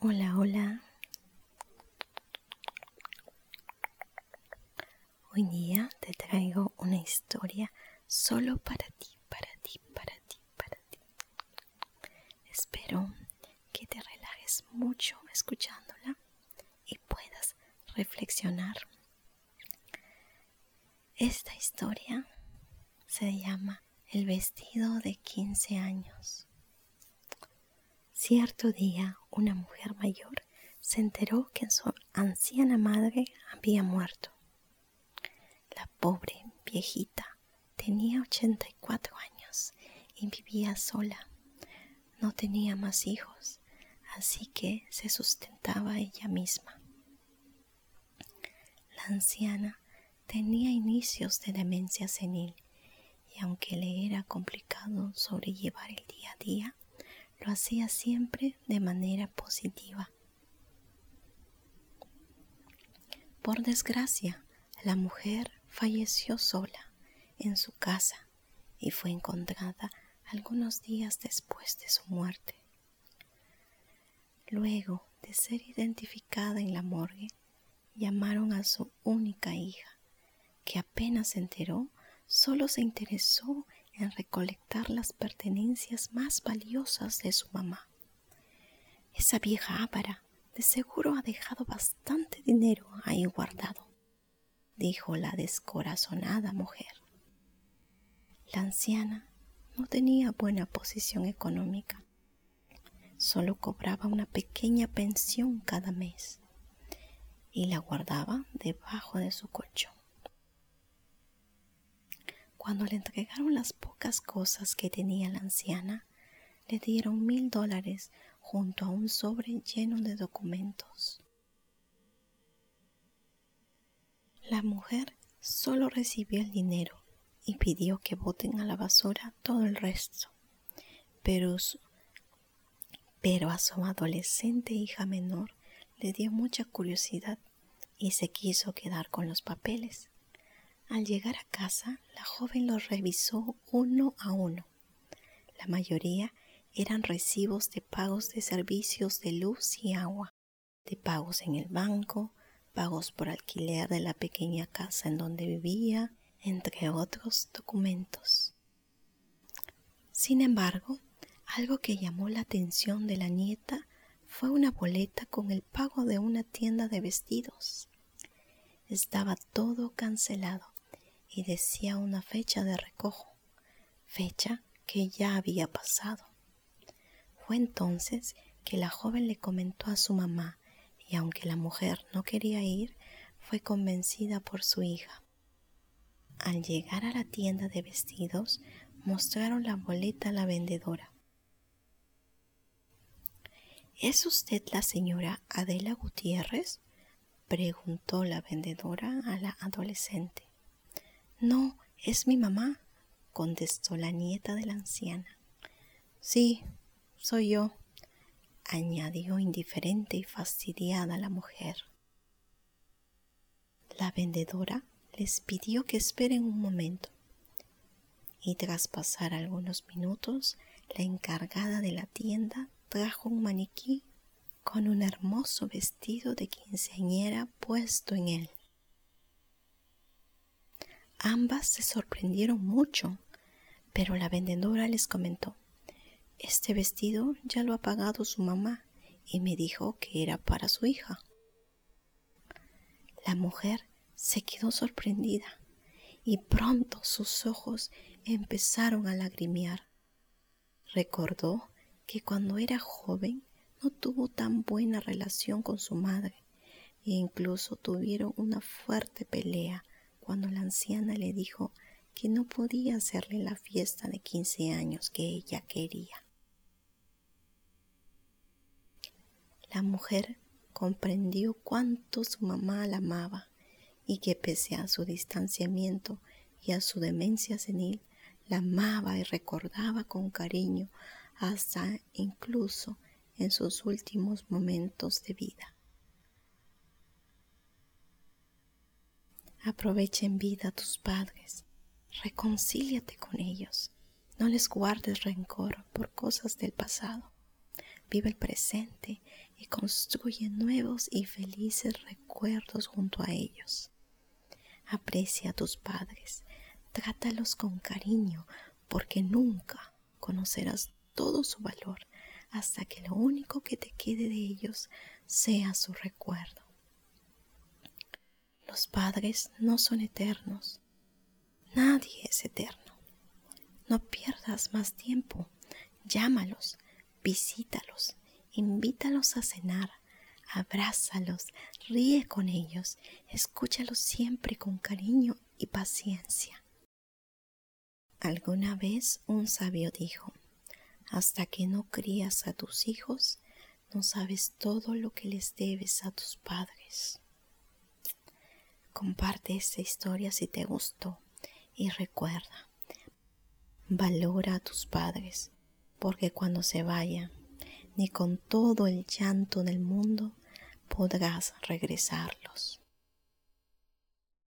Hola, hola. Hoy día te traigo una historia solo para ti, para ti, para ti, para ti. Espero que te relajes mucho escuchándola y puedas reflexionar. Esta historia se llama El vestido de 15 años. Cierto día una mujer mayor se enteró que su anciana madre había muerto. La pobre viejita tenía 84 años y vivía sola. No tenía más hijos, así que se sustentaba ella misma. La anciana tenía inicios de demencia senil y aunque le era complicado sobrellevar el día a día, lo hacía siempre de manera positiva. Por desgracia, la mujer falleció sola en su casa y fue encontrada algunos días después de su muerte. Luego de ser identificada en la morgue, llamaron a su única hija, que apenas se enteró, solo se interesó en recolectar las pertenencias más valiosas de su mamá. Esa vieja ávara de seguro ha dejado bastante dinero ahí guardado, dijo la descorazonada mujer. La anciana no tenía buena posición económica. Solo cobraba una pequeña pensión cada mes y la guardaba debajo de su colchón. Cuando le entregaron las pocas cosas que tenía la anciana, le dieron mil dólares junto a un sobre lleno de documentos. La mujer solo recibió el dinero y pidió que boten a la basura todo el resto. Pero, pero a su adolescente hija menor le dio mucha curiosidad y se quiso quedar con los papeles. Al llegar a casa, la joven los revisó uno a uno. La mayoría eran recibos de pagos de servicios de luz y agua, de pagos en el banco, pagos por alquiler de la pequeña casa en donde vivía, entre otros documentos. Sin embargo, algo que llamó la atención de la nieta fue una boleta con el pago de una tienda de vestidos. Estaba todo cancelado y decía una fecha de recojo, fecha que ya había pasado. Fue entonces que la joven le comentó a su mamá y aunque la mujer no quería ir, fue convencida por su hija. Al llegar a la tienda de vestidos, mostraron la boleta a la vendedora. ¿Es usted la señora Adela Gutiérrez? preguntó la vendedora a la adolescente. No, es mi mamá, contestó la nieta de la anciana. Sí, soy yo, añadió indiferente y fastidiada la mujer. La vendedora les pidió que esperen un momento y tras pasar algunos minutos, la encargada de la tienda trajo un maniquí con un hermoso vestido de quinceañera puesto en él. Ambas se sorprendieron mucho, pero la vendedora les comentó, este vestido ya lo ha pagado su mamá y me dijo que era para su hija. La mujer se quedó sorprendida y pronto sus ojos empezaron a lagrimear. Recordó que cuando era joven no tuvo tan buena relación con su madre e incluso tuvieron una fuerte pelea cuando la anciana le dijo que no podía hacerle la fiesta de quince años que ella quería. La mujer comprendió cuánto su mamá la amaba y que pese a su distanciamiento y a su demencia senil, la amaba y recordaba con cariño hasta incluso en sus últimos momentos de vida. Aprovecha en vida a tus padres, reconcíliate con ellos, no les guardes rencor por cosas del pasado. Vive el presente y construye nuevos y felices recuerdos junto a ellos. Aprecia a tus padres, trátalos con cariño, porque nunca conocerás todo su valor hasta que lo único que te quede de ellos sea su recuerdo. Los padres no son eternos. Nadie es eterno. No pierdas más tiempo. Llámalos, visítalos, invítalos a cenar, abrázalos, ríe con ellos, escúchalos siempre con cariño y paciencia. Alguna vez un sabio dijo, hasta que no crías a tus hijos, no sabes todo lo que les debes a tus padres. Comparte esta historia si te gustó y recuerda, valora a tus padres, porque cuando se vayan, ni con todo el llanto del mundo podrás regresarlos.